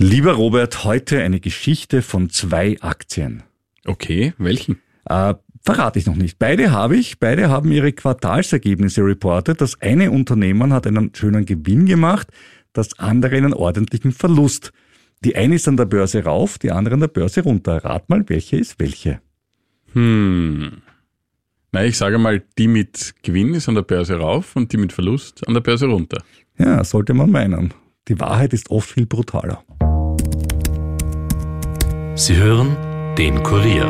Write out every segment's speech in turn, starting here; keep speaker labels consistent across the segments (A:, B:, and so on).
A: Lieber Robert, heute eine Geschichte von zwei Aktien.
B: Okay, welchen?
A: Äh, verrate ich noch nicht. Beide habe ich. Beide haben ihre Quartalsergebnisse reportet. Das eine Unternehmen hat einen schönen Gewinn gemacht, das andere einen ordentlichen Verlust. Die eine ist an der Börse rauf, die andere an der Börse runter. Rat mal, welche ist welche?
B: Hm. Na, ich sage mal, die mit Gewinn ist an der Börse rauf und die mit Verlust an der Börse runter.
A: Ja, sollte man meinen. Die Wahrheit ist oft viel brutaler.
C: Sie hören den Kurier.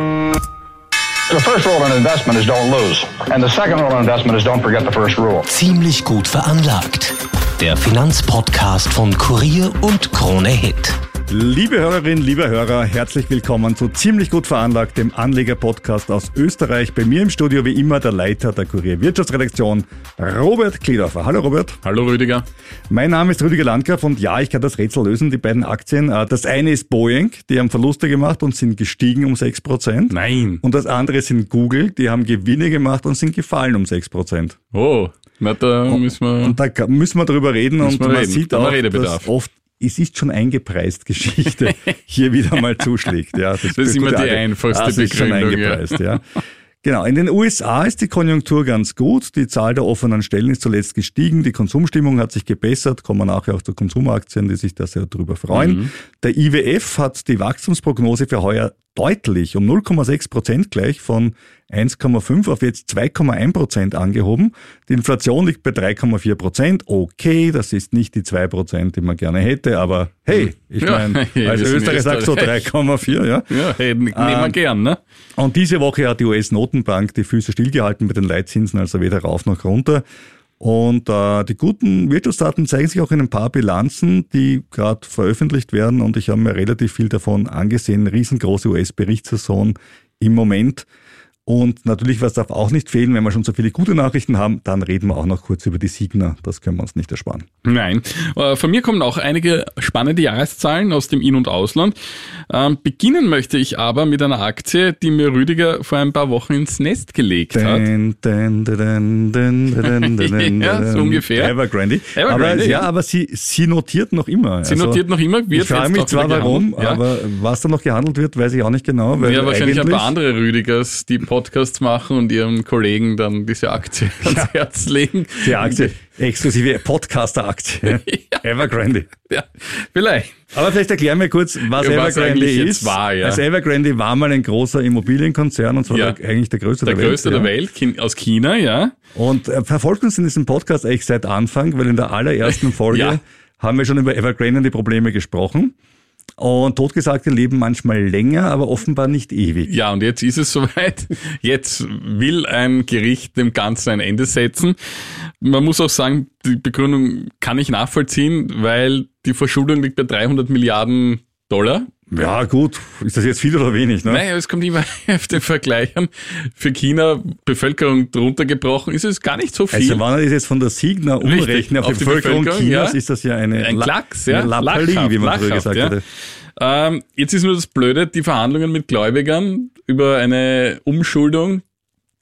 D: The first rule in investment is don't lose. And the second rule in investment is don't forget the first rule.
C: Ziemlich gut veranlagt. Der Finanzpodcast von Kurier und Krone Hit.
A: Liebe Hörerinnen, liebe Hörer, herzlich willkommen zu Ziemlich gut veranlagt, dem Anleger-Podcast aus Österreich. Bei mir im Studio wie immer der Leiter der Kurier Wirtschaftsredaktion, Robert Kliedorfer. Hallo Robert.
B: Hallo Rüdiger.
A: Mein Name ist Rüdiger Landgraf und ja, ich kann das Rätsel lösen, die beiden Aktien. Äh, Das eine ist Boeing, die haben Verluste gemacht und sind gestiegen um 6%.
B: Nein.
A: Und das andere sind Google, die haben Gewinne gemacht und sind gefallen um 6%.
B: Oh, na, da müssen wir.
A: Und da müssen wir drüber reden und man
B: reden.
A: sieht auch, dass oft es ist schon eingepreist Geschichte hier wieder mal zuschlägt. Ja, das,
B: ist immer die einfachste
A: das ist schon
B: Begründung, ja.
A: eingepreist, ja. Genau, in den USA ist die Konjunktur ganz gut. Die Zahl der offenen Stellen ist zuletzt gestiegen. Die Konsumstimmung hat sich gebessert. Kommen wir nachher auch zu Konsumaktien, die sich da sehr drüber freuen.
B: Mhm.
A: Der IWF hat die Wachstumsprognose für heuer deutlich um 0,6 Prozent gleich von 1,5 auf jetzt 2,1 Prozent angehoben. Die Inflation liegt bei 3,4 Prozent. Okay, das ist nicht die 2 Prozent, die man gerne hätte, aber hey, ich
B: Ja,
A: meine,
B: hey,
A: als Österreicher sagst du
B: Österreich.
A: 3,4, ja.
B: ja, hey, nehmen wir
A: Ähm,
B: gern, ne?
A: Und diese Woche hat die US-Notenbank die Füße stillgehalten mit den Leitzinsen, also weder rauf noch runter. Und äh, die guten Wirtschaftsdaten zeigen sich auch in ein paar Bilanzen, die gerade veröffentlicht werden. Und ich habe mir relativ viel davon angesehen. Riesengroße US-Berichtssaison im Moment. Und natürlich, was darf auch nicht fehlen, wenn wir schon so viele gute Nachrichten haben, dann reden wir auch noch kurz über die Signer. Das können wir uns nicht ersparen.
B: Nein. Äh, Von mir kommen auch einige spannende Jahreszahlen aus dem In- und Ausland. Ähm, beginnen möchte ich aber mit einer Aktie, die mir Rüdiger vor ein paar Wochen ins Nest gelegt hat. Ja, so ungefähr.
A: Evergrande.
B: Evergrande,
A: aber, ja, aber sie, sie notiert noch immer.
B: Sie notiert noch immer, wird
A: Ich frage mich zwar warum,
B: gehandelt, ja.
A: aber was da noch gehandelt wird, weiß ich auch nicht genau. Weil
B: Ja, wahrscheinlich ein paar andere Rüdigers, die Podcasts machen und ihren Kollegen dann diese Aktie ans Herz legen.
A: Die Aktie, exklusive Podcaster-Aktie. Evergrande.
B: Ja, vielleicht.
A: Aber vielleicht erklären wir kurz, was
B: Ja, was
A: Evergrande
B: jetzt
A: ist.
B: war, ja.
A: Also Evergrande war mal ein großer Immobilienkonzern und zwar
B: Ja.
A: der, eigentlich der größte
B: Der
A: der,
B: größte
A: Welt.
B: der Welt, Kin- aus China, ja.
A: Und äh, verfolgt uns in diesem Podcast eigentlich seit Anfang, weil in der allerersten Folge
B: Ja.
A: haben wir schon über Evergrande und die Probleme gesprochen. Und Totgesagte leben manchmal länger, aber offenbar nicht ewig.
B: Ja, und jetzt ist es soweit. Jetzt will ein Gericht dem Ganzen ein Ende setzen. Man muss auch sagen, die Begründung kann ich nachvollziehen, weil die Verschuldung liegt bei 300 Milliarden Dollar.
A: Ja, gut. Ist das jetzt viel oder wenig? Ne?
B: Naja, es kommt immer auf den Vergleich an. Für China, Bevölkerung drunter gebrochen, ist es gar nicht so viel.
A: Also wenn man das jetzt von der Signa umrechnet auf,
B: auf
A: die Bevölkerung,
B: Bevölkerung,
A: Chinas,
B: ja.
A: ist das ja eine
B: Ein
A: La-
B: Klacks, ja.
A: eine Lappalie,
B: Lachhaft,
A: wie man früher gesagt
B: ja.
A: hatte.
B: Ähm, jetzt ist nur das Blöde, die Verhandlungen mit Gläubigern über eine Umschuldung,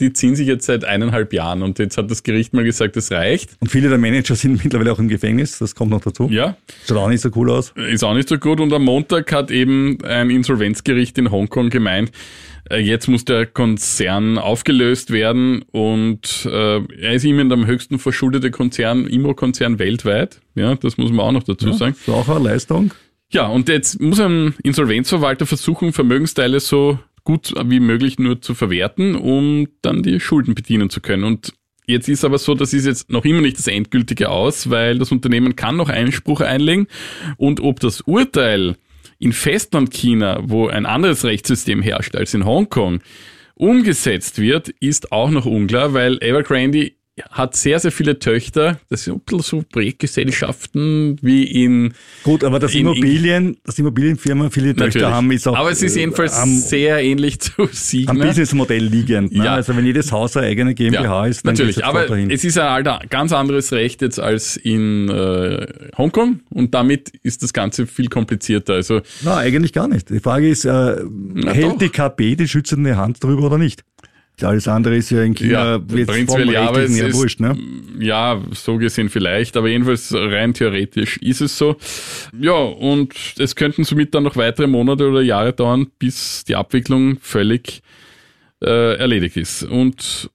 B: die ziehen sich jetzt seit eineinhalb Jahren und jetzt hat das Gericht mal gesagt, es reicht.
A: Und viele der Manager sind mittlerweile auch im Gefängnis, das kommt noch dazu.
B: Ja,
A: Schaut auch nicht so cool aus.
B: ist auch nicht so gut. Und am Montag hat eben ein Insolvenzgericht in Hongkong gemeint, äh, jetzt muss der Konzern aufgelöst werden und äh, er ist immerhin der am höchsten verschuldete Konzern, Immo-Konzern weltweit. Ja, das muss man auch noch dazu sagen.
A: Ist auch eine Leistung.
B: Ja, und jetzt muss ein Insolvenzverwalter versuchen, Vermögensteile so gut wie möglich nur zu verwerten, um dann die Schulden bedienen zu können. Und jetzt ist aber so, das ist jetzt noch immer nicht das endgültige Aus, weil das Unternehmen kann noch Einspruch einlegen und ob das Urteil in Festlandchina, wo ein anderes Rechtssystem herrscht als in Hongkong, umgesetzt wird, ist auch noch unklar, weil Evergrande hat sehr, sehr viele Töchter. Das sind ein bisschen so Projektgesellschaften wie in
A: Gut, aber das
B: In- in-
A: Immobilien, das Immobilienfirma viele Töchter
B: Natürlich.
A: haben, ist auch
B: Aber es ist
A: äh,
B: jedenfalls
A: am,
B: sehr ähnlich zu
A: am
B: Signa.
A: Businessmodell liegend. Ne?
B: Ja.
A: Also wenn jedes Haus eine eigene GmbH ist, dann
B: natürlich. Aber
A: dahin.
B: es ist ein ganz anderes Recht jetzt als in äh, Hongkong und damit ist das Ganze viel komplizierter. Also
A: Na, eigentlich gar nicht. Die Frage ist, äh, hält
B: doch.
A: die KP die schützende Hand drüber oder nicht? Alles andere ist ja in China jetzt
B: prinzipiell ja, aber es ist,
A: wurscht, ne?
B: ja, so gesehen vielleicht, aber jedenfalls rein theoretisch ist es so. Ja, und es könnten somit dann noch weitere Monate oder Jahre dauern, bis die Abwicklung völlig äh, erledigt ist. Und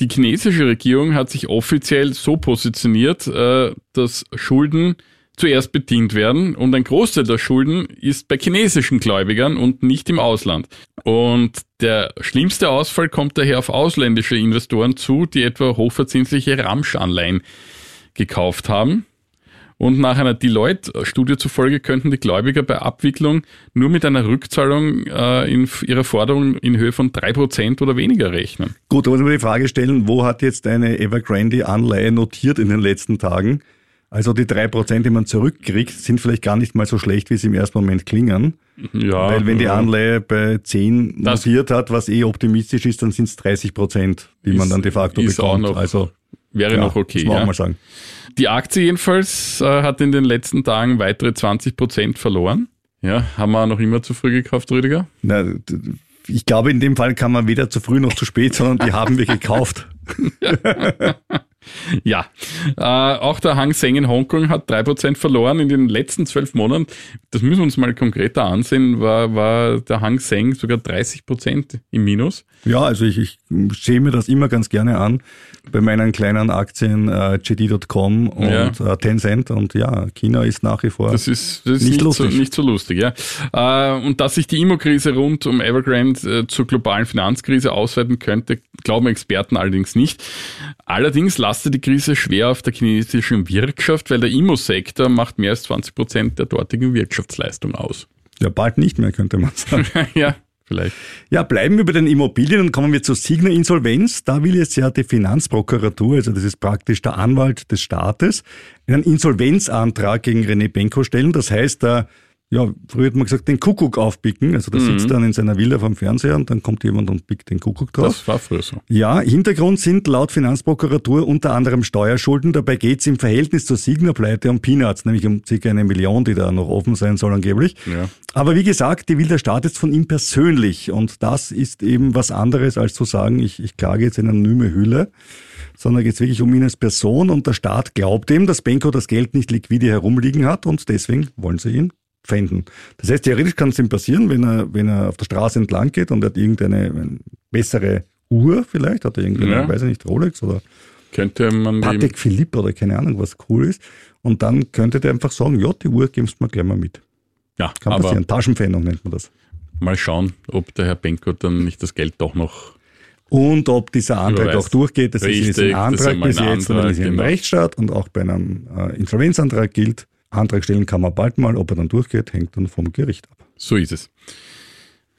B: die chinesische Regierung hat sich offiziell so positioniert, äh, dass Schulden zuerst bedient werden und ein Großteil der Schulden ist bei chinesischen Gläubigern und nicht im Ausland. Und der schlimmste Ausfall kommt daher auf ausländische Investoren zu, die etwa hochverzinsliche Ramsch-Anleihen gekauft haben. Und nach einer Deloitte-Studie zufolge könnten die Gläubiger bei Abwicklung nur mit einer Rückzahlung äh, in ihrer Forderung in Höhe von drei Prozent oder weniger rechnen.
A: Gut, da muss man die Frage stellen, wo hat jetzt eine Evergrande-Anleihe notiert in den letzten Tagen? Also die drei Prozent, die man zurückkriegt, sind vielleicht gar nicht mal so schlecht, wie sie im ersten Moment klingen.
B: Ja,
A: Weil wenn die. Anleihe bei 10
B: Das-
A: notiert hat, was eh optimistisch ist, dann sind es 30 Prozent, die man
B: Ist-
A: dann de facto
B: ist auch
A: bekommt.
B: noch
A: also
B: wäre
A: ja,
B: noch okay.
A: muss man auch
B: Ja.
A: mal sagen.
B: Die Aktie jedenfalls äh, hat in den letzten Tagen weitere 20 Prozent verloren. Ja, haben wir noch immer zu früh gekauft, Rüdiger?
A: Na, ich glaube, in dem Fall kann man weder zu früh noch zu spät, sondern die haben wir gekauft.
B: Ja, äh, auch der Hang Seng in Hongkong hat 3% verloren in den letzten zwölf Monaten. Das müssen wir uns mal konkreter ansehen, war, war der Hang Seng sogar 30% im Minus.
A: Ja, also ich, ich sehe mir das immer ganz gerne an bei meinen kleinen Aktien äh, JD.com und
B: Ja.
A: äh, Tencent und ja, China ist nach wie vor.
B: Das ist, das ist
A: Nicht
B: nicht, so,
A: lustig.
B: nicht so lustig, ja. Äh, und dass sich die Immo-Krise rund um Evergrande äh, zur globalen Finanzkrise ausweiten könnte, glauben Experten allerdings nicht. Allerdings lastet die Krise schwer auf der chinesischen Wirtschaft, weil der Immo-Sektor macht mehr als 20 Prozent der dortigen Wirtschaftsleistung aus.
A: ja, bald nicht mehr, könnte man sagen.
B: ja, vielleicht.
A: Ja, bleiben wir bei den Immobilien und kommen wir zur Signa Insolvenz. Da will jetzt ja die Finanzprokuratur, also das ist praktisch der Anwalt des Staates, einen Insolvenzantrag gegen René Benko stellen. Das heißt, da, ja, früher hat man gesagt, den Kuckuck aufpicken. Also der sitzt dann in seiner Villa vom Fernseher und dann kommt jemand und pickt den Kuckuck drauf.
B: Das war früher so.
A: Ja, Hintergrund sind laut Finanzprokuratur unter anderem Steuerschulden. Dabei geht es im Verhältnis zur Signa-Pleite um Peanuts, nämlich um circa eine Million, die da noch offen sein soll angeblich.
B: Ja.
A: Aber wie gesagt, die will der Staat jetzt von ihm persönlich. Und das ist eben was anderes, als zu sagen, ich, ich klage jetzt eine anonyme Hülle, sondern geht es wirklich um ihn als Person. Und der Staat glaubt ihm, dass Benko das Geld nicht liquide herumliegen hat und deswegen wollen sie ihn pfänden. Das heißt, theoretisch kann es ihm passieren, wenn er, wenn er auf der Straße entlang geht und er hat irgendeine eine bessere Uhr vielleicht, hat er irgendeine,
B: Ja.
A: weiß ich nicht, Rolex oder
B: Könnte man
A: Patek Philippe oder keine Ahnung, was cool ist. Und dann könnte der einfach sagen, ja, die Uhr gibst du mir gleich mal mit.
B: ja,
A: Kann
B: aber
A: passieren. Taschenpfändung nennt man das.
B: mal schauen, ob der Herr Benko dann nicht das Geld doch noch
A: Und ob dieser Antrag auch durchgeht, das ist
B: Richtig,
A: jetzt ein
B: ist
A: Antrag bis
B: ein
A: jetzt, und
B: Antrag,
A: ist er im
B: genau.
A: Rechtsstaat und auch bei einem äh, Insolvenzantrag gilt, Antrag stellen kann man bald mal, ob er dann durchgeht, hängt dann vom Gericht ab.
B: So ist es.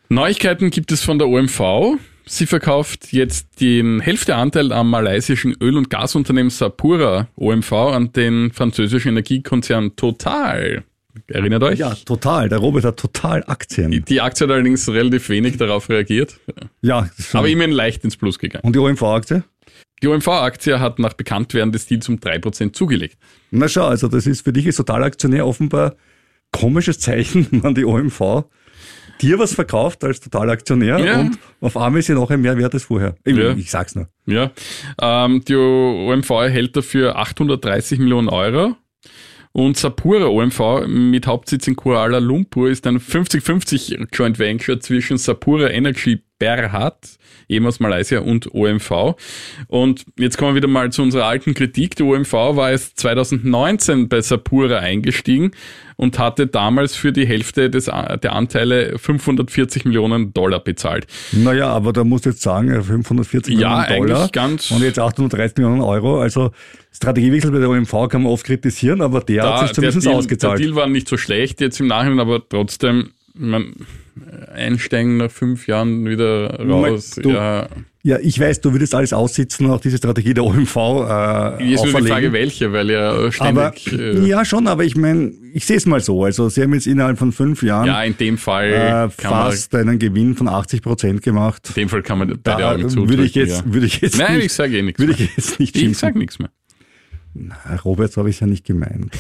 B: Neuigkeiten gibt es von der OMV. Sie verkauft jetzt den Hälfteanteil am malaysischen Öl- und Gasunternehmen Sapura OMV an den französischen Energiekonzern Total. Erinnert euch?
A: Ja, total. Der Robert hat total Aktien.
B: Die Aktie hat allerdings relativ wenig darauf reagiert,
A: Ja, schon-
B: aber immerhin leicht ins Plus gegangen.
A: und die OMV-Aktie?
B: Die OMV-Aktie hat nach Bekanntwerden des Deals um 3% zugelegt.
A: Na schau, also das ist für dich als Totalaktionär offenbar komisches Zeichen, wenn die OMV dir was verkauft als Totalaktionär
B: Ja.
A: und auf einmal ist sie nachher mehr wert als vorher. Ich,
B: Ja.
A: ich sag's nur.
B: Ja, ähm, die OMV erhält dafür 830 Millionen Euro. Und Sapura OMV mit Hauptsitz in Kuala Lumpur ist ein 50-50 Joint Venture zwischen Sapura Energy Berhad, eben aus Malaysia, und OMV. Und jetzt kommen wir wieder mal zu unserer alten Kritik. Die OMV war erst 2019 bei Sapura eingestiegen und hatte damals für die Hälfte des, der Anteile 540 Millionen Dollar bezahlt.
A: Naja, aber da musst du jetzt sagen, 540
B: Ja,
A: Millionen Dollar
B: eigentlich ganz-
A: und jetzt 830 Millionen Euro. Also Strategiewechsel bei der OMV kann man oft kritisieren, aber der hat sich zumindest
B: Deal,
A: ausgezahlt.
B: Der Deal war nicht so schlecht jetzt im Nachhinein, aber trotzdem, man, einsteigen nach fünf Jahren wieder raus.
A: Du-
B: ja,
A: ja, ich weiß, du würdest alles aussitzen, auch diese Strategie der OMV äh,
B: ist nur die. Frage, welche, weil ja
A: aber
B: ständig, äh,
A: ja schon, aber ich meine, ich sehe es mal so. Also sie haben jetzt innerhalb von fünf Jahren
B: ja, in dem Fall
A: äh,
B: kann man,
A: fast einen Gewinn von 80 Prozent gemacht.
B: in dem Fall kann man bei der
A: Da
B: Augen zudrücken.
A: würde ich jetzt,
B: ja.
A: würde ich jetzt
B: Nein,
A: nicht,
B: ich sage eh nichts
A: würde
B: mehr.
A: ich jetzt nicht
B: Ich sage nichts mehr.
A: Na, Robert, so habe ich es ja nicht gemeint.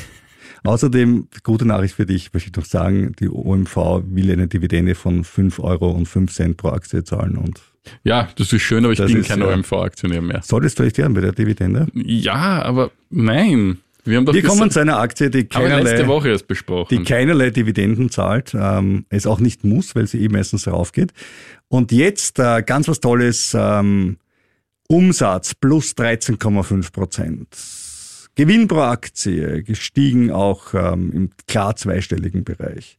A: Außerdem, gute Nachricht für dich, möchte ich noch sagen, die OMV will eine Dividende von 5 Euro und 5 Cent pro Aktie zahlen und
B: Ja, das ist schön, aber ich
A: Das
B: bin
A: ist,
B: kein
A: ja.
B: OMV-Aktionär mehr.
A: Solltest du echt werden bei der Dividende?
B: Ja, aber nein. Wir haben doch
A: Wir kommen zu einer Aktie, die keinerlei,
B: Woche erst besprochen.
A: die keinerlei Dividenden zahlt, ähm, es auch nicht muss, weil sie eh meistens raufgeht. Und jetzt äh, ganz was Tolles, ähm, Umsatz plus 13,5 Prozent. Gewinn pro Aktie gestiegen auch ähm, im klar zweistelligen Bereich.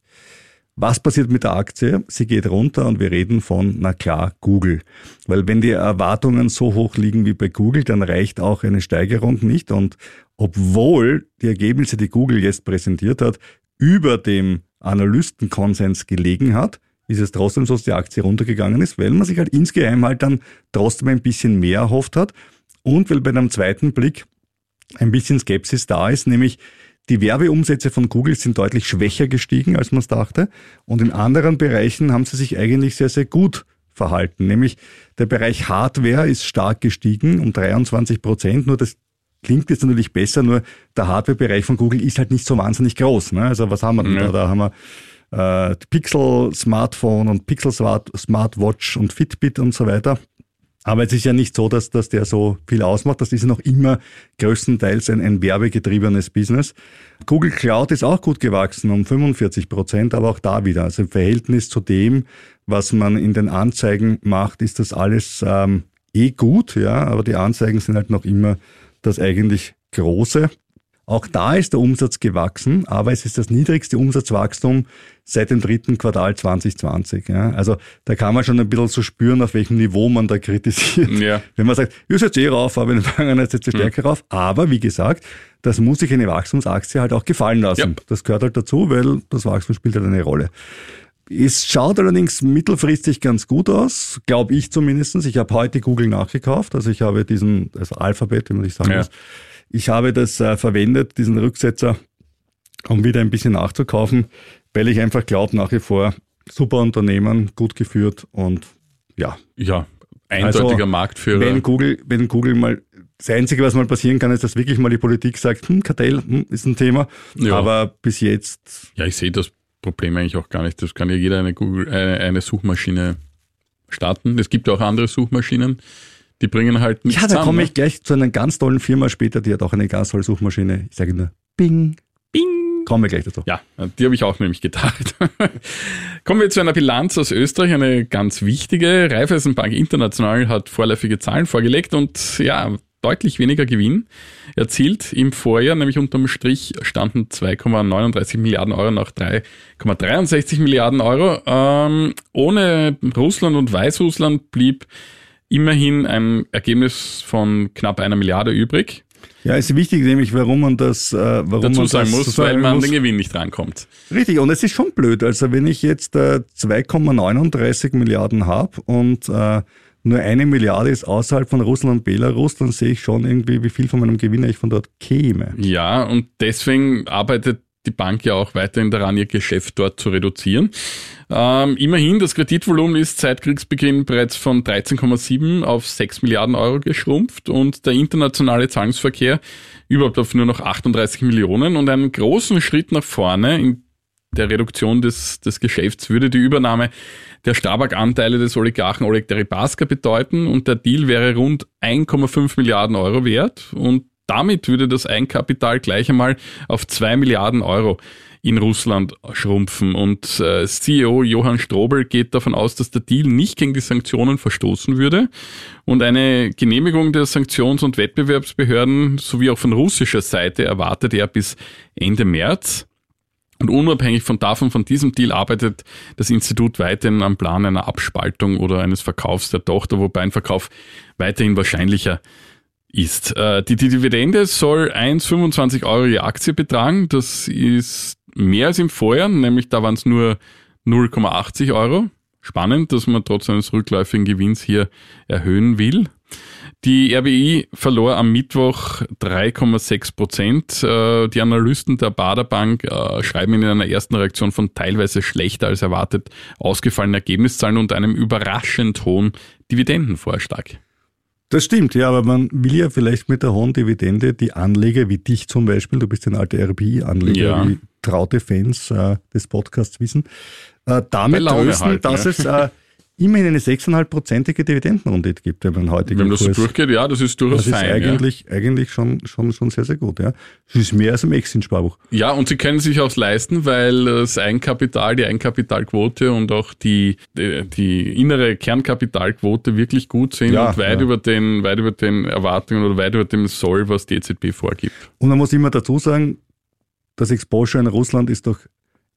A: Was passiert mit der Aktie? Sie geht runter und wir reden von, na klar, Google. Weil wenn die Erwartungen so hoch liegen wie bei Google, dann reicht auch eine Steigerung nicht. Und obwohl die Ergebnisse, die Google jetzt präsentiert hat, über dem Analystenkonsens gelegen hat, ist es trotzdem so, dass die Aktie runtergegangen ist, weil man sich halt insgeheim halt dann trotzdem ein bisschen mehr erhofft hat. Und weil bei einem zweiten Blick ein bisschen Skepsis da ist, nämlich die Werbeumsätze von Google sind deutlich schwächer gestiegen, als man es dachte. Und in anderen Bereichen haben sie sich eigentlich sehr, sehr gut verhalten. Nämlich der Bereich Hardware ist stark gestiegen um 23 Prozent. Nur das klingt jetzt natürlich besser, nur der Hardware-Bereich von Google ist halt nicht so wahnsinnig groß. Ne? Also was haben wir denn
B: Ja.
A: da? Da haben wir äh, Pixel Smartphone und Pixel Smart, Smartwatch und Fitbit und so weiter. Aber es ist ja nicht so, dass, dass der so viel ausmacht. Das ist ja noch immer größtenteils ein, ein werbegetriebenes Business. Google Cloud ist auch gut gewachsen um 45 Prozent, aber auch da wieder. Also im Verhältnis zu dem, was man in den Anzeigen macht, ist das alles ähm, eh gut, ja, aber die Anzeigen sind halt noch immer das eigentlich Große. Auch da ist der Umsatz gewachsen, aber es ist das niedrigste Umsatzwachstum seit dem dritten Quartal 2020. Ja. Also da kann man schon ein bisschen so spüren, auf welchem Niveau man da kritisiert.
B: Ja.
A: Wenn man sagt, ihr seid eh rauf, aber in der Vergangenheit seid ihr stärker rauf. Aber wie gesagt, das muss sich eine Wachstumsaktie halt auch gefallen lassen.
B: Ja.
A: Das gehört halt dazu, weil das Wachstum spielt halt eine Rolle. Es schaut allerdings mittelfristig ganz gut aus, glaube ich zumindest. Ich habe heute Google nachgekauft, also ich habe diesen, also Alphabet, wie man nicht sagen
B: Ja.
A: Ich habe das äh, verwendet, diesen Rücksetzer, um wieder ein bisschen nachzukaufen, weil ich einfach glaube, nach wie vor super Unternehmen, gut geführt und ja,
B: ja, eindeutiger
A: Also,
B: Marktführer.
A: wenn Google, wenn Google mal, das Einzige, was mal passieren kann, ist, dass wirklich mal die Politik sagt, hm, Kartell hm, ist ein Thema.
B: Ja.
A: Aber bis jetzt,
B: Ja, ich sehe das Problem eigentlich auch gar nicht. Das kann ja jeder eine, Google, eine, eine Suchmaschine starten. Es gibt ja auch andere Suchmaschinen, die bringen halt nichts
A: ja, da komme
B: ne?
A: ich gleich zu einer ganz tollen Firma später, die hat auch eine ganz tolle Suchmaschine. Ich sage nur, Bing.
B: Bing.
A: Kommen wir gleich dazu.
B: Ja, die habe ich auch nämlich gedacht. Kommen wir zu einer Bilanz aus Österreich, eine ganz wichtige. Raiffeisenbank International hat vorläufige Zahlen vorgelegt und ja, deutlich weniger Gewinn erzielt im Vorjahr, nämlich unterm Strich standen 2,39 Milliarden Euro nach 3,63 Milliarden Euro. Ähm, ohne Russland und Weißrussland blieb immerhin ein Ergebnis von knapp einer Milliarde übrig.
A: Ja, ist wichtig, nämlich warum man das, äh, warum
B: Dazu
A: man
B: sagen
A: das
B: muss,
A: sagen
B: weil man an
A: muss.
B: den Gewinn nicht rankommt.
A: Richtig, und es ist schon blöd. Also wenn ich jetzt äh, 2,39 Milliarden habe und äh, nur eine Milliarde ist außerhalb von Russland und Belarus, dann sehe ich schon irgendwie, wie viel von meinem Gewinn ich von dort käme.
B: Ja, und deswegen arbeitet die Bank ja auch weiterhin daran, ihr Geschäft dort zu reduzieren. Ähm, immerhin, das Kreditvolumen ist seit Kriegsbeginn bereits von 13,7 auf 6 Milliarden Euro geschrumpft und der internationale Zahlungsverkehr überhaupt auf nur noch 38 Millionen. Und einen großen Schritt nach vorne in der Reduktion des, des Geschäfts würde die Übernahme der Stabak-Anteile des Oligarchen Oleg Deripaska bedeuten. Und der Deal wäre rund 1,5 Milliarden Euro wert. Und damit würde das Eigenkapital gleich einmal auf 2 Milliarden Euro in Russland schrumpfen. Und äh, CEO Johann Strobel geht davon aus, dass der Deal nicht gegen die Sanktionen verstoßen würde. Und eine Genehmigung der Sanktions- und Wettbewerbsbehörden sowie auch von russischer Seite erwartet er bis Ende März. Und unabhängig von davon, von diesem Deal arbeitet das Institut weiterhin am Plan einer Abspaltung oder eines Verkaufs der Tochter, wobei ein Verkauf weiterhin wahrscheinlicher ist. Äh, Die, die Dividende soll 1,25 Euro je Aktie betragen. Das ist mehr als im Vorjahr, nämlich da waren es nur 0,80 Euro. Spannend, dass man trotz eines rückläufigen Gewinns hier erhöhen will. Die RBI verlor am Mittwoch 3,6 Prozent. Äh, Die Analysten der Baderbank äh, schreiben in einer ersten Reaktion von teilweise schlechter als erwartet ausgefallenen Ergebniszahlen und einem überraschend hohen Dividendenvorschlag.
A: Das stimmt, ja, aber man will ja vielleicht mit der hohen Dividende die Anleger wie dich zum Beispiel, du bist ein alter RBI-Anleger,
B: Ja.
A: wie traute Fans äh, des Podcasts wissen, äh, damit trösten,
B: halten,
A: dass
B: ja.
A: es äh, immerhin eine 6,5-prozentige Dividendenrendite gibt, wenn man heute
B: Wenn das so durchgeht, ja, das ist durchaus
A: das ist
B: fein.
A: eigentlich, eigentlich schon, schon, schon sehr, sehr gut. Ja. Es ist mehr als im Exit-Sparbuch.
B: Ja. ja, und sie können sich auch leisten, weil das Eigenkapital, die Eigenkapitalquote und auch die, die, die innere Kernkapitalquote wirklich gut sind
A: Ja,
B: und weit,
A: ja.
B: über den, weit über den Erwartungen oder weit über dem Soll, was die EZB vorgibt.
A: Und man muss immer dazu sagen, das Exposure in Russland ist durch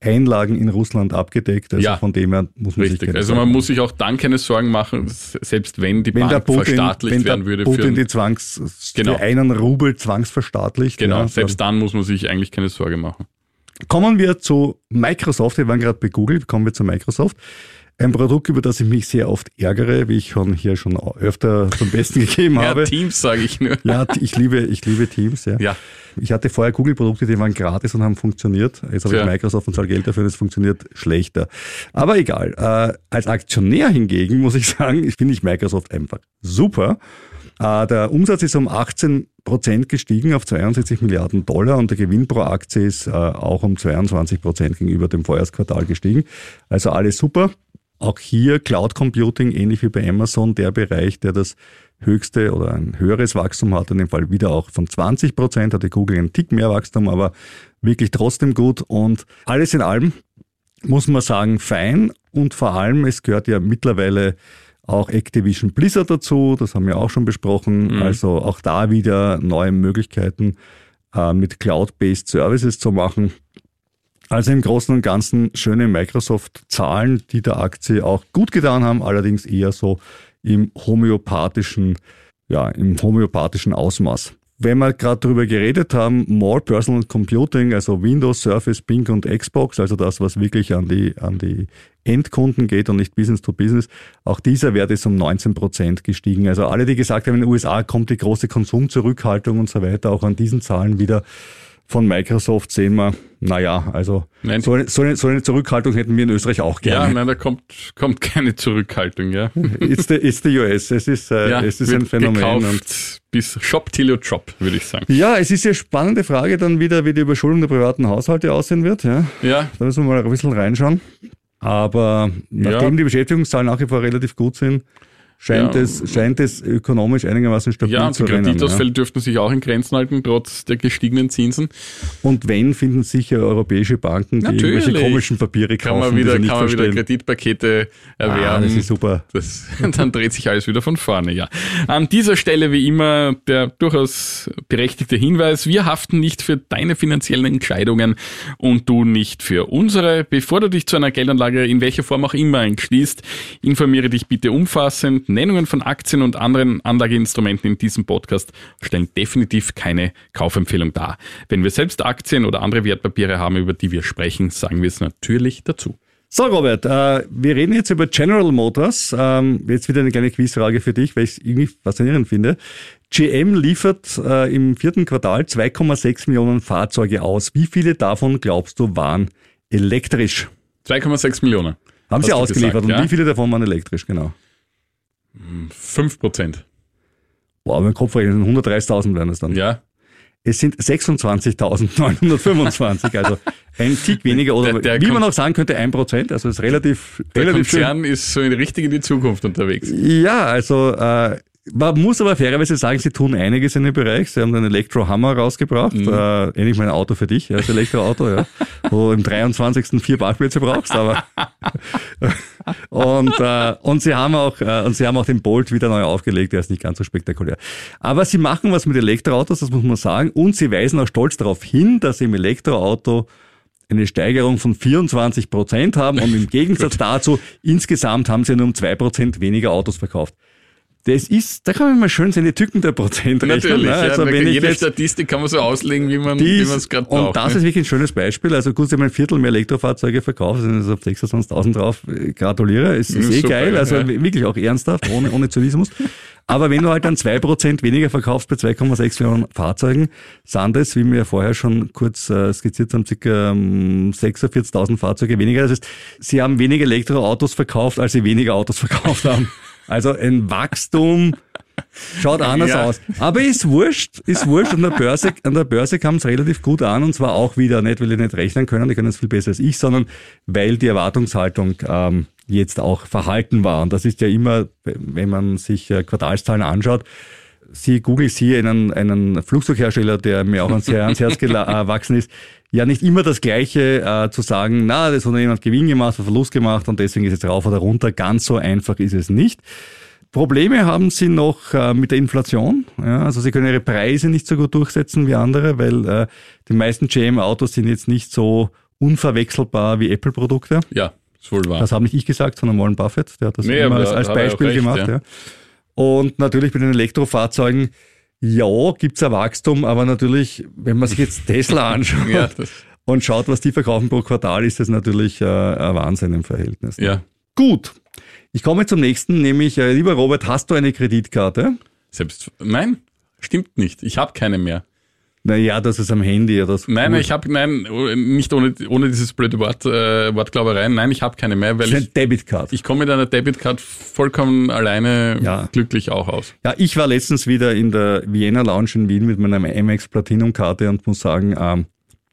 A: Einlagen in Russland abgedeckt. Also
B: Ja.
A: von dem her muss man sich
B: Richtig.
A: keine
B: Also man muss sich auch dann keine Sorgen machen, selbst wenn die
A: wenn
B: Bank
A: Putin,
B: verstaatlicht
A: wenn der
B: werden würde.
A: Putin
B: für,
A: die Zwangs,
B: Genau.
A: für einen Rubel zwangsverstaatlicht.
B: genau,
A: ja,
B: selbst dann muss man sich eigentlich keine Sorge machen.
A: Kommen wir zu Microsoft. Wir waren gerade bei Google. Kommen wir zu Microsoft. Ein Produkt, über das ich mich sehr oft ärgere, wie ich schon hier schon öfter zum Besten gegeben
B: Ja,
A: habe.
B: Teams sage ich nur.
A: Ja, ich liebe, ich liebe Teams. Ja.
B: Ja.
A: Ich hatte vorher Google-Produkte, die waren gratis und haben funktioniert. Jetzt habe ich
B: Tja.
A: Microsoft und zahle Geld dafür, das funktioniert schlechter. Aber egal. Äh, als Aktionär hingegen muss ich sagen, finde ich Microsoft einfach super. Äh, der Umsatz ist um 18 Prozent gestiegen auf 62 Milliarden Dollar und der Gewinn pro Aktie ist äh, auch um 22 Prozent gegenüber dem Vorjahresquartal gestiegen. Also alles super. Auch hier Cloud Computing, ähnlich wie bei Amazon, der Bereich, der das höchste oder ein höheres Wachstum hat, in dem Fall wieder auch von 20 Prozent, hatte Google einen Tick mehr Wachstum, aber wirklich trotzdem gut und alles in allem muss man sagen, fein und vor allem, es gehört ja mittlerweile auch Activision Blizzard dazu, das haben wir auch schon besprochen, also auch da wieder neue Möglichkeiten äh, mit Cloud-Based Services zu machen. Also im Großen und Ganzen schöne Microsoft-Zahlen, die der Aktie auch gut getan haben, allerdings eher so im homöopathischen, ja, im homöopathischen Ausmaß. Wenn wir gerade darüber geredet haben, More Personal Computing, also Windows, Surface, Bing und Xbox, also das, was wirklich an die, an die Endkunden geht und nicht Business to Business, auch dieser Wert ist um 19 Prozent gestiegen. Also alle, die gesagt haben, in den USA kommt die große Konsumzurückhaltung und so weiter, auch an diesen Zahlen wieder von Microsoft sehen wir, naja, also
B: Nein.
A: so eine, so, eine, so eine Zurückhaltung hätten wir in Österreich auch
B: Ja,
A: gerne.
B: nein, da kommt, kommt keine Zurückhaltung, ja.
A: it's, the, it's the US, es ist, äh,
B: ja
A: es ist ein Phänomen. Und
B: Gekauft bis Shop till you drop, würde ich sagen.
A: ja, es ist ja spannende Frage dann wieder, wie die Überschuldung der privaten Haushalte aussehen wird. Ja,
B: Ja,
A: da müssen wir mal ein bisschen reinschauen. Aber nachdem
B: Ja.
A: die Beschäftigungszahlen nach wie vor relativ gut sind, scheint,
B: Ja.
A: es, scheint es ökonomisch einigermaßen stabil
B: ja,
A: zu
B: die
A: rennen. Ja.
B: Kreditausfälle dürften sich auch in Grenzen halten, trotz der gestiegenen Zinsen.
A: Und wenn, finden sicher europäische Banken, die
B: Natürlich.
A: irgendwelche komischen Papiere
B: Kann
A: kaufen,
B: man wieder,
A: die
B: kann man wieder. Kreditpakete erwerben.
A: Ah, das ist super.
B: Das, dann dreht sich alles wieder von vorne, ja. An dieser Stelle wie immer der durchaus berechtigte Hinweis, wir haften nicht für deine finanziellen Entscheidungen und du nicht für unsere. Bevor du dich zu einer Geldanlage in welcher Form auch immer entschließt, informiere dich bitte umfassend. Nennungen von Aktien und anderen Anlageinstrumenten in diesem Podcast stellen definitiv keine Kaufempfehlung dar. Wenn wir selbst Aktien oder andere Wertpapiere haben, über die wir sprechen, sagen wir es natürlich dazu.
A: So, Robert, äh, wir reden jetzt über General Motors. Ähm, jetzt wieder eine kleine Quizfrage für dich, weil ich es irgendwie faszinierend finde. GM liefert äh, im vierten Quartal 2,6 Millionen Fahrzeuge aus. Wie viele davon glaubst du waren elektrisch?
B: 2,6 Millionen.
A: Haben sie ausgeliefert
B: gesagt,
A: und
B: ja?
A: wie viele davon waren elektrisch, genau?
B: 5 Prozent.
A: Boah, mein Kopf rechnen, 130.000 wären es dann.
B: Ja.
A: Es sind 26.925, also ein Tick weniger oder
B: Der- der
A: wie man auch sagen könnte, ein Prozent, also es ist relativ,
B: Der
A: relativ schön.
B: Konzern ist so in richtig in die Zukunft unterwegs.
A: Ja, also äh, man muss aber fairerweise sagen, sie tun einiges in dem Bereich. Sie haben den Elektro-Hammer rausgebracht,
B: Mhm.
A: äh, ähnlich mein Auto für dich, ja, das Elektroauto, ja, wo du im 23. vier Parkplätze brauchst, aber und, äh, und sie haben auch äh, und sie haben auch den Bolt wieder neu aufgelegt, der ist nicht ganz so spektakulär. Aber sie machen was mit Elektroautos, das muss man sagen, und sie weisen auch stolz darauf hin, dass sie im Elektroauto eine Steigerung von 24 Prozent haben und im Gegensatz dazu insgesamt haben sie nur um zwei Prozent weniger Autos verkauft. Das ist, da kann man mal schön seine Tücken der Prozent rechnen.
B: Natürlich,
A: ne?
B: ja,
A: Also
B: da
A: wenn
B: jede
A: jetzt
B: Statistik kann man so auslegen, wie man man es gerade
A: und
B: braucht.
A: das
B: ne?
A: ist wirklich ein schönes Beispiel. Also gut, sie haben ein Viertel mehr Elektrofahrzeuge verkauft, sind jetzt auf 26.000 drauf. Äh, Gratuliere, ist, ist
B: Mhm,
A: eh
B: super,
A: geil. Also
B: ja.
A: wirklich auch ernsthaft, ohne, ohne Zynismus. Aber wenn du halt dann zwei Prozent weniger verkaufst bei 2,6 Millionen Fahrzeugen, sind das, wie wir ja vorher schon kurz äh, skizziert haben, circa ähm, 46.000 Fahrzeuge weniger. Das heißt, sie haben weniger Elektroautos verkauft, als sie weniger Autos verkauft haben. Also ein Wachstum, Schaut anders
B: Ja.
A: aus. Aber ist wurscht, ist wurscht. An der Börse, an der Börse kam es relativ gut an und zwar auch wieder nicht, weil die nicht rechnen können, die können es viel besser als ich, sondern weil die Erwartungshaltung ähm, jetzt auch verhalten war. Und das ist ja immer, wenn man sich äh, Quartalszahlen anschaut, Sie, Google, Sie, einen, einen Flugzeughersteller, der mir auch ans, ans Herz gela- äh, gewachsen ist, ja nicht immer das Gleiche äh, zu sagen, na, das Unternehmen hat Gewinn gemacht, hat Verlust gemacht und deswegen ist es rauf oder runter. Ganz so einfach ist es nicht. Probleme haben sie noch äh, mit der Inflation. Ja, also sie können ihre Preise nicht so gut durchsetzen wie andere, weil äh, die meisten GM-Autos sind jetzt nicht so unverwechselbar wie Apple-Produkte.
B: Ja, ist wohl wahr.
A: Das habe nicht ich gesagt, sondern Warren Buffett, der hat das
B: Nee,
A: immer als, als Beispiel
B: recht,
A: gemacht.
B: ja.
A: Ja. Und natürlich bei den Elektrofahrzeugen, ja, gibt's ein Wachstum, aber natürlich, wenn man sich jetzt Tesla anschaut
B: Ja,
A: und schaut, was die verkaufen pro Quartal, ist das natürlich äh, ein Wahnsinn im Verhältnis. ne?
B: ja.
A: Gut, ich komme zum nächsten, nämlich, äh, lieber Robert, hast du eine Kreditkarte?
B: Selbst, nein, stimmt nicht. Ich habe keine mehr.
A: Naja, das ist am Handy oder so.
B: Nein, ich habe, nein, nicht ohne, ohne dieses blöde Wort, äh, Wortglauberei. Nein, ich habe keine mehr, weil ich,
A: Debitcard.
B: ich komme mit einer Debitcard vollkommen alleine
A: Ja.
B: glücklich auch aus.
A: Ja, ich war letztens wieder in der Vienna Lounge in Wien mit meiner Amex Platinum Karte und muss sagen, ähm,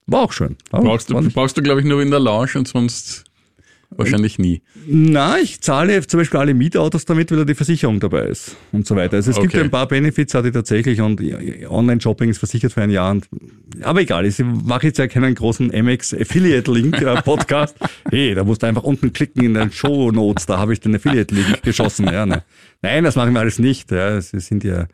A: war auch schön.
B: Brauchst du, brauchst du, glaube ich, nur in der Lounge und sonst wahrscheinlich nie.
A: Na, ich zahle zum Beispiel alle Mietautos damit, weil da die Versicherung dabei ist und so weiter. Also es gibt
B: Okay.
A: ein paar Benefits, hatte ich tatsächlich und Online-Shopping ist versichert für ein Jahr. Und, aber egal, ich mache jetzt ja keinen großen Amex Affiliate-Link äh, Podcast. hey, da musst du einfach unten klicken in den Show Notes, da habe ich den Affiliate-Link geschossen. Ja, ne. Nein, das machen wir alles nicht. Ja, sie sind ja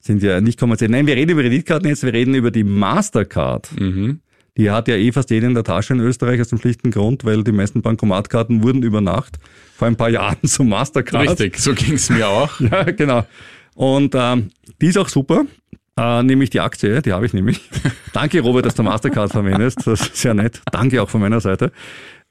A: sind ja nicht kommerziell. Nein, wir reden über Kreditkarten jetzt, wir reden über die Mastercard.
B: Mhm.
A: Die hat ja eh fast jeder in der Tasche in Österreich aus dem schlichten Grund, weil die meisten Bankomatkarten wurden über Nacht vor ein paar Jahren zum Mastercard.
B: Richtig, so ging's mir auch.
A: Ja, genau. Und ähm, die ist auch super. Äh, nämlich die Aktie, die habe ich nämlich. Danke, Robert, dass du Mastercard verwendest. Das ist sehr nett. Danke auch von meiner Seite.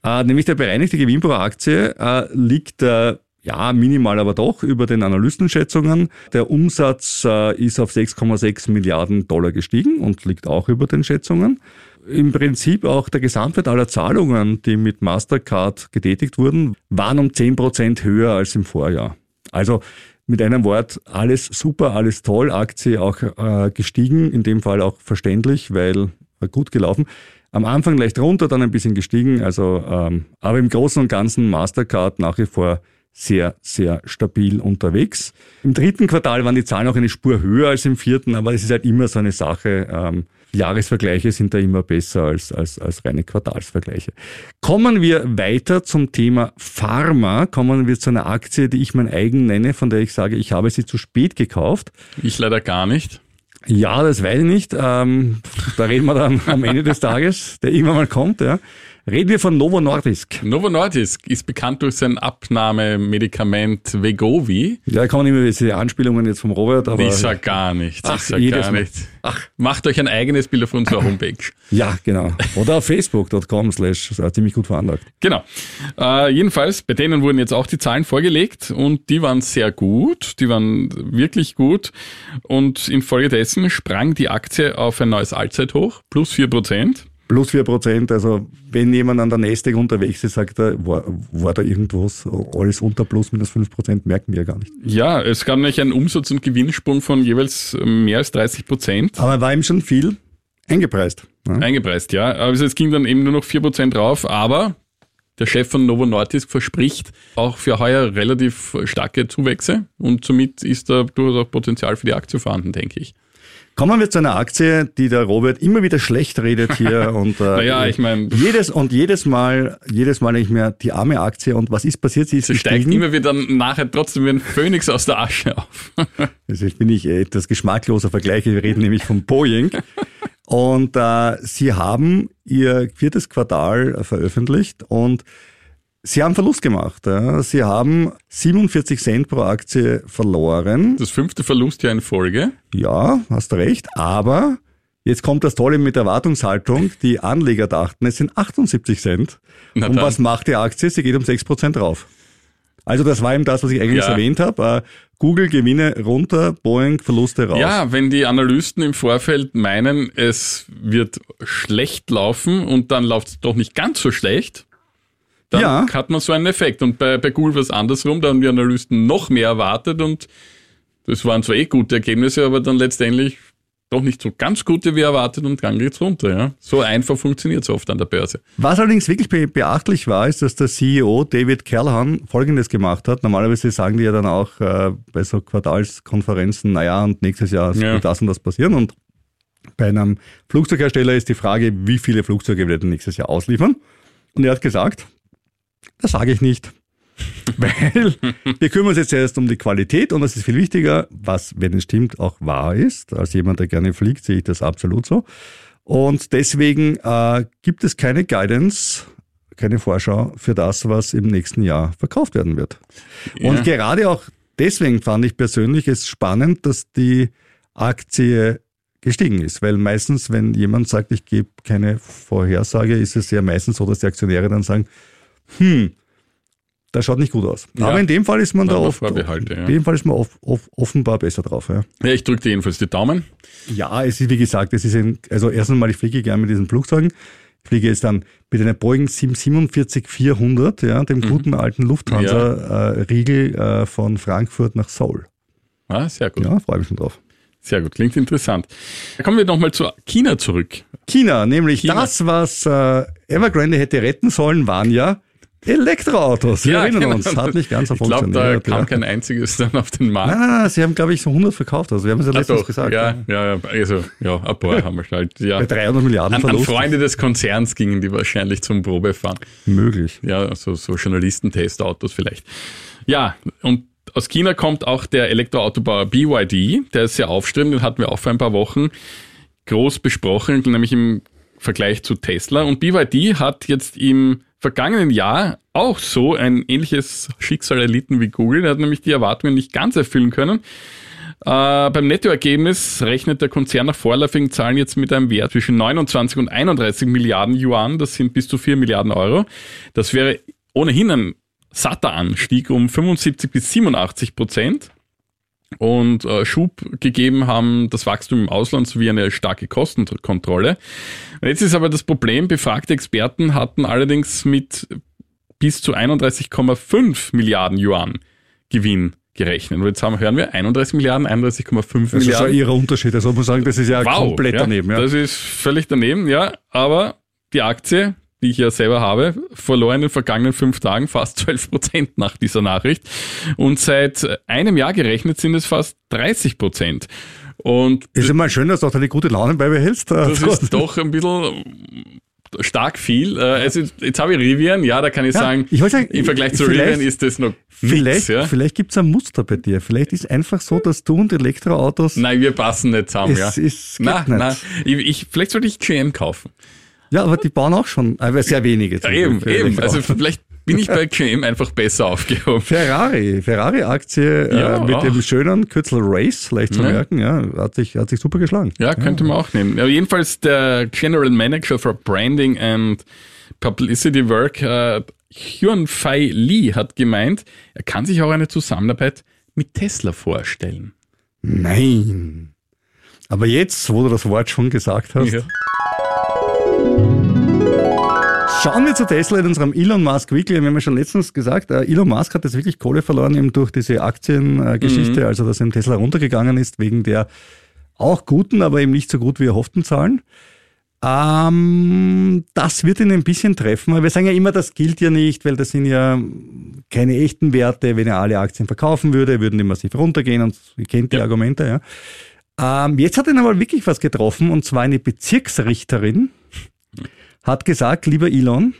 A: Äh, nämlich der bereinigte Gewinn pro Aktie äh, liegt äh, ja, minimal aber doch über den Analystenschätzungen. Der Umsatz äh, ist auf 6,6 Milliarden Dollar gestiegen und liegt auch über den Schätzungen. Im Prinzip auch der Gesamtwert aller Zahlungen, die mit Mastercard getätigt wurden, waren um 10 Prozent höher als im Vorjahr. Also mit einem Wort, alles super, alles toll, Aktie auch äh, gestiegen, in dem Fall auch verständlich, weil äh, gut gelaufen. Am Anfang leicht runter, dann ein bisschen gestiegen, also ähm, aber im Großen und Ganzen Mastercard nach wie vor sehr, sehr stabil unterwegs. Im dritten Quartal waren die Zahlen auch eine Spur höher als im vierten, aber es ist halt immer so eine Sache. Ähm, Jahresvergleiche sind da immer besser als, als, als reine Quartalsvergleiche. Kommen wir weiter zum Thema Pharma. Kommen wir zu einer Aktie, die ich mein eigen nenne, von der ich sage, ich habe sie zu spät gekauft.
B: Ich leider gar nicht.
A: Ja, das weiß ich nicht. Ähm, da reden wir dann am Ende des Tages, der irgendwann mal kommt. Ja. Reden wir von Novo Nordisk.
B: Novo Nordisk ist bekannt durch sein Abnahmemedikament Vegovi.
A: Ja, kommen immer diese Anspielungen jetzt vom Robert, aber
B: ich sag gar nichts.
A: Ach,
B: ich sag gar nichts.
A: Ach.
B: Macht euch ein eigenes Bild auf unserer Homepage.
A: ja, genau. Oder auf facebook.com slash ziemlich gut veranlagt.
B: Genau. Äh, jedenfalls, bei denen wurden jetzt auch die Zahlen vorgelegt und die waren sehr gut, die waren wirklich gut und infolgedessen sprang die Aktie auf ein neues Allzeithoch, plus vier Prozent.
A: Plus 4 Prozent, also wenn jemand an der Nasdaq unterwegs ist, sagt er, war, war da irgendwas, alles unter plus minus 5 Prozent, merken wir ja gar nicht.
B: Ja, es gab nämlich einen Umsatz- und Gewinnsprung von jeweils mehr als 30 Prozent.
A: Aber war ihm schon viel eingepreist. Ja.
B: Eingepreist, ja. Also es ging dann eben nur noch 4% rauf, aber der Chef von Novo Nordisk verspricht auch für heuer relativ starke Zuwächse und somit ist da durchaus auch Potenzial für die Aktie vorhanden, denke ich.
A: Kommen wir zu einer Aktie, die der Robert immer wieder schlecht redet hier und äh,
B: Naja, ich mein-
A: jedes und jedes Mal, jedes Mal denke ich mir, die arme Aktie und was ist passiert? Sie ist
B: Sie steigt immer wieder nachher trotzdem wie ein Phönix aus der Asche auf.
A: Also bin ich etwas geschmackloser Vergleiche. Wir reden nämlich von Boeing. Und äh, sie haben ihr viertes Quartal äh, veröffentlicht und sie haben Verlust gemacht. Ja. Sie haben 47 Cent pro Aktie verloren.
B: Das fünfte Verlustjahr in Folge.
A: Ja, hast recht. Aber jetzt kommt das Tolle mit der Erwartungshaltung. Die Anleger dachten, es sind 78 Cent.
B: Na
A: und
B: dann.
A: was macht die Aktie? Sie geht um 6 Prozent rauf. Also das war eben das, was ich eigentlich
B: Ja.
A: erwähnt habe. Äh, Google Gewinne runter, Boeing Verluste raus.
B: Ja, wenn die Analysten im Vorfeld meinen, es wird schlecht laufen und dann läuft es doch nicht ganz so schlecht, dann
A: Ja.
B: hat man so einen Effekt. Und bei, bei Google war es andersrum, da haben die Analysten noch mehr erwartet und das waren zwar eh gute Ergebnisse, aber dann letztendlich doch nicht so ganz gute wie erwartet und dann geht's runter. Ja. So einfach funktioniert es oft an der Börse.
A: Was allerdings wirklich be beachtlich war, ist, dass der CEO David Callahan Folgendes gemacht hat. Normalerweise sagen die ja dann auch äh, bei so Quartalskonferenzen, naja, und nächstes Jahr
B: Ja.
A: wird das und das passieren. Und bei einem Flugzeughersteller ist die Frage, wie viele Flugzeuge wird er nächstes Jahr ausliefern? Und er hat gesagt, das sage ich nicht. Weil wir kümmern uns jetzt erst um die Qualität und das ist viel wichtiger, was, wenn es stimmt, auch wahr ist. Als jemand, der gerne fliegt, sehe ich das absolut so. Und deswegen äh, gibt es keine Guidance, keine Vorschau für das, was im nächsten Jahr verkauft werden wird. Und
B: Ja.
A: gerade auch deswegen fand ich persönlich es spannend, dass die Aktie gestiegen ist. Weil meistens, wenn jemand sagt, ich gebe keine Vorhersage, ist es ja meistens so, dass die Aktionäre dann sagen, hm, das schaut nicht gut aus.
B: Ja.
A: Aber in dem Fall ist man da
B: Aber
A: oft,
B: Vorbehalte, ja.
A: in dem Fall ist man off, off, offenbar besser drauf. Ja.
B: Ja, ich drücke dir jedenfalls die Daumen.
A: Ja, es ist wie gesagt, es ist ein, also erstens mal, ich fliege gerne mit diesen Flugzeugen. Ich fliege jetzt dann mit einer Boeing 747-400, ja, dem guten alten Lufthansa-Riegel äh, von Frankfurt nach Seoul.
B: Ah, sehr gut.
A: Ja, freue mich schon drauf.
B: Sehr gut, klingt interessant. Kommen wir nochmal zu China zurück.
A: China, nämlich
B: China.
A: das, was äh, Evergrande hätte retten sollen, waren ja Elektroautos. Wir erinnern
B: genau.
A: uns, hat nicht ganz so
B: Ich glaube, da
A: funktioniert.
B: kam
A: ja.
B: kein einziges dann auf den Markt.
A: Nein, nein, nein, sie haben, glaube ich, so 100 verkauft. Also wir haben es ja letztens
B: doch,
A: gesagt.
B: ja, ja, ja, also, ja, ein paar haben wir halt, ja.
A: Bei 300 Milliarden
B: An, an. Freunde des Konzerns gingen die wahrscheinlich zum Probefahren.
A: Möglich.
B: Ja, also so Journalistentestautos vielleicht. Ja, und aus China kommt auch der Elektroautobauer BYD, der ist sehr aufstrebend, den hatten wir auch vor ein paar Wochen groß besprochen, nämlich im Vergleich zu Tesla. Und BYD hat jetzt im vergangenen Jahr auch so ein ähnliches Schicksal erlitten wie Google. Der hat nämlich die Erwartungen nicht ganz erfüllen können. Äh, beim Nettoergebnis rechnet der Konzern nach vorläufigen Zahlen jetzt mit einem Wert zwischen 29 und 31 Milliarden Yuan. Das sind bis zu 4 Milliarden Euro. Das wäre ohnehin ein satter Anstieg um 75 bis 87 Prozent. Und äh, Schub gegeben haben das Wachstum im Ausland sowie eine starke Kostenkontrolle. Und jetzt ist aber das Problem, befragte Experten hatten allerdings mit bis zu 31,5 Milliarden Yuan Gewinn gerechnet. Und jetzt haben, hören wir 31 Milliarden, 31,5
A: Das ist ja
B: Milliarden.
A: ihrer Unterschied. Also muss man sagen, das ist ja komplett
B: ja,
A: daneben. Ja.
B: Das ist völlig daneben, ja. Aber die Aktie, die ich ja selber habe, verlor in den vergangenen fünf Tagen fast 12 Prozent nach dieser Nachricht. Und seit einem Jahr gerechnet sind es fast 30 Prozent. Und
A: Ist mal schön, dass du auch deine gute Laune beibehältst.
B: das ist doch ein bisschen stark viel. Äh, Also jetzt habe ich Rivian, ja, da kann ich
A: Ja,
B: sagen,
A: ich sagen,
B: im Vergleich zu Rivian ist das noch
A: Vielleicht.
B: Ja?
A: vielleicht gibt es ein Muster bei dir. Vielleicht ist einfach so, dass du und Elektroautos.
B: Nein, wir passen nicht zusammen,
A: Es
B: ja.
A: ist- geht
B: nein,
A: nicht.
B: nein. Ich, ich, vielleicht sollte ich GM kaufen.
A: Ja, aber die bauen auch schon, aber sehr wenige.
B: Ja, eben, eben. Also vielleicht bin ich bei GM einfach besser aufgehoben.
A: Ferrari, Ferrari-Aktie
B: Ja,
A: äh, mit
B: auch.
A: dem schönen Kürzel Race, leicht zu
B: Ja.
A: merken, ja, hat sich, hat sich super geschlagen.
B: Ja, könnte man auch nehmen. Ja, jedenfalls der General Manager for Branding and Publicity Work, äh, Hyun Fai Lee, hat gemeint, er kann sich auch eine Zusammenarbeit mit Tesla vorstellen.
A: Nein. Aber jetzt, wo du das Wort schon gesagt hast,
B: Ja.
A: Schauen wir zu Tesla in unserem Elon Musk Weekly. Wir haben ja schon letztens gesagt, äh, Elon Musk hat jetzt wirklich Kohle verloren eben durch diese Aktiengeschichte,
B: Mhm.
A: also dass ihm Tesla runtergegangen ist wegen der auch guten, aber eben nicht so gut wie erhofften Zahlen. Ähm, das wird ihn ein bisschen treffen, weil wir sagen ja immer, das gilt ja nicht, weil das sind ja keine echten Werte. Wenn er alle Aktien verkaufen würde, würden die massiv runtergehen und ihr kennt die
B: Ja.
A: Argumente, ja. Ähm, jetzt hat ihn aber wirklich was getroffen und zwar eine Bezirksrichterin hat gesagt, lieber Elon,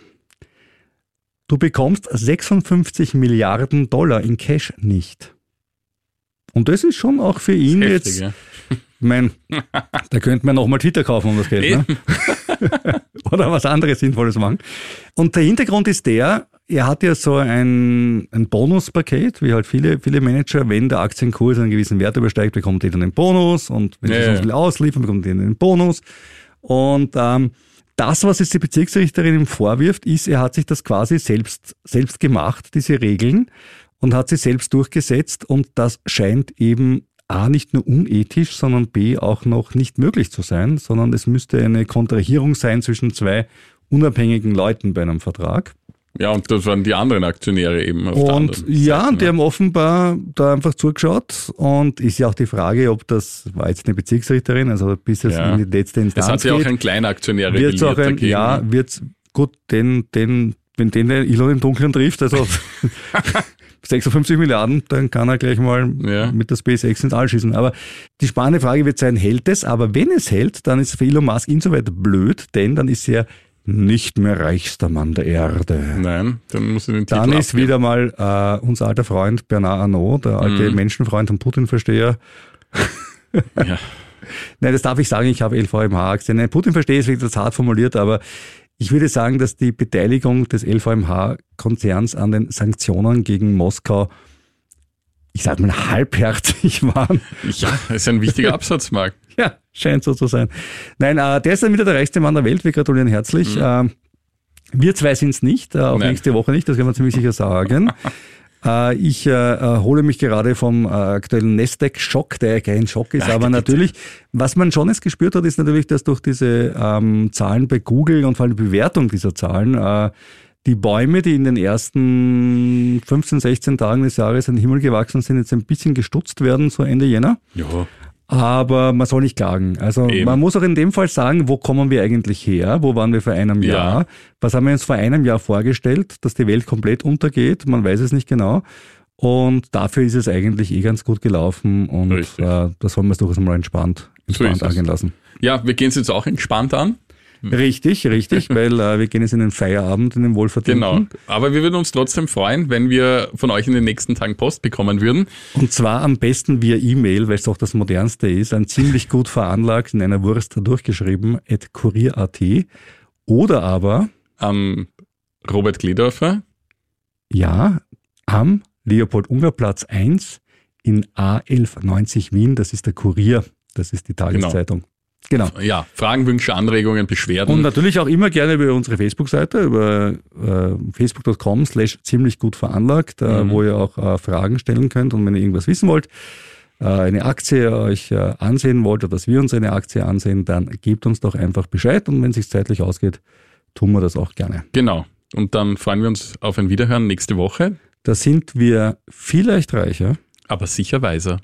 A: du bekommst 56 Milliarden Dollar in Cash nicht. Und das ist schon auch für ihn
B: Heftig,
A: jetzt,
B: ja.
A: ich mein, da könnte man nochmal Twitter kaufen um das Geld, ne? oder was anderes Sinnvolles machen. Und der Hintergrund ist der, er hat ja so ein, ein Bonuspaket, wie halt viele, viele Manager, wenn der Aktienkurs einen gewissen Wert übersteigt, bekommt er dann einen Bonus und wenn
B: Ja,
A: sie so
B: ja.
A: viel ausliefern, bekommt er einen Bonus. Und ähm, das, was jetzt die Bezirksrichterin ihm vorwirft, ist, er hat sich das quasi selbst, selbst gemacht, diese Regeln, und hat sie selbst durchgesetzt. Und das scheint eben A, nicht nur unethisch, sondern B, auch noch nicht möglich zu sein, sondern es müsste eine Kontrahierung sein zwischen zwei unabhängigen Leuten bei einem Vertrag.
B: Ja, und das waren die anderen Aktionäre eben. Auf
A: Und ja,
B: Seite,
A: und die
B: ne?
A: haben offenbar da einfach zugeschaut und ist ja auch die Frage, ob das war jetzt eine Bezirksrichterin, also bis es
B: Ja.
A: in die letzte Instanz
B: Es hat sich auch ein kleiner Aktionär
A: wird auch ein,
B: dagegen.
A: ja, wird's gut, den, den, wenn den der Elon im Dunkeln trifft, also 56 Milliarden, dann kann er gleich mal
B: Ja.
A: mit der SpaceX ins All schießen. Aber die spannende Frage wird sein, hält es? Aber wenn es hält, dann ist für Elon Musk insoweit blöd, denn dann ist er nicht mehr reichster Mann der Erde.
B: Nein, dann muss er den
A: Dann
B: Titel
A: ist
B: abgeben.
A: wieder mal äh, unser alter Freund Bernard Arnault, der alte
B: Mhm.
A: Menschenfreund und Putin-Versteher.
B: Ja.
A: Nein, das darf ich sagen, ich habe LVMH-Aktien. Nein, Putin-Versteher ist das hart formuliert, aber ich würde sagen, dass die Beteiligung des LVMH-Konzerns an den Sanktionen gegen Moskau, ich sage mal, halbherzig waren.
B: ja, ist ein wichtiger Absatzmarkt.
A: Ja, scheint so zu sein. Nein, äh, der ist dann wieder der reichste Mann der Welt. Wir gratulieren herzlich. Ähm, wir zwei sind es nicht, äh, auch
B: Nein.
A: nächste Woche nicht, das kann man ziemlich sicher sagen. äh, ich äh, äh, hole mich gerade vom äh, aktuellen Nasdaq-Schock, der ja kein Schock ist, aber natürlich, was man schon jetzt gespürt hat, ist natürlich, dass durch diese ähm, Zahlen bei Google und vor allem die Bewertung dieser Zahlen die Bäume, die in den ersten 15, 16 Tagen des Jahres an den Himmel gewachsen sind, jetzt ein bisschen gestutzt werden, so Ende Jänner.
B: Ja.
A: Aber man soll nicht klagen. Also
B: Eben.
A: man muss auch in dem Fall sagen, wo kommen wir eigentlich her? Wo waren wir vor einem
B: Ja.
A: Jahr? Was haben wir uns vor einem Jahr vorgestellt? Dass die Welt komplett untergeht? Man weiß es nicht genau. Und dafür ist es eigentlich eh ganz gut gelaufen und äh, da soll man es durchaus mal entspannt,
B: So
A: entspannt
B: es.
A: angehen lassen.
B: ja, wir gehen es jetzt auch entspannt an.
A: Richtig, richtig, weil äh, wir gehen jetzt in den Feierabend, in den Wohlverdienten.
B: Genau. Aber wir würden uns trotzdem freuen, wenn wir von euch in den nächsten Tagen Post bekommen würden.
A: Und zwar am besten via E-Mail, weil es doch das modernste ist, ein ziemlich gut veranlagt, in einer Wurst durchgeschrieben, at kurier.at. Oder aber,
B: Am Robert Gledorfer.
A: ja, am Leopold-Unger-Platz 1 in A1190 Wien, das ist der Kurier, das ist die Tageszeitung. Genau.
B: Ja, Fragen, Wünsche, Anregungen, Beschwerden.
A: Und natürlich auch immer gerne über unsere Facebook-Seite, über äh, facebook.com slash ziemlich gut veranlagt, äh,
B: Mhm.
A: wo ihr auch äh, Fragen stellen könnt und wenn ihr irgendwas wissen wollt, äh, eine Aktie euch äh, ansehen wollt oder dass wir uns eine Aktie ansehen, dann gebt uns doch einfach Bescheid und wenn es sich zeitlich ausgeht, tun wir das auch gerne.
B: Genau. Und dann freuen wir uns auf ein Wiederhören nächste Woche,
A: Da sind wir vielleicht reicher,
B: aber sicher weiser.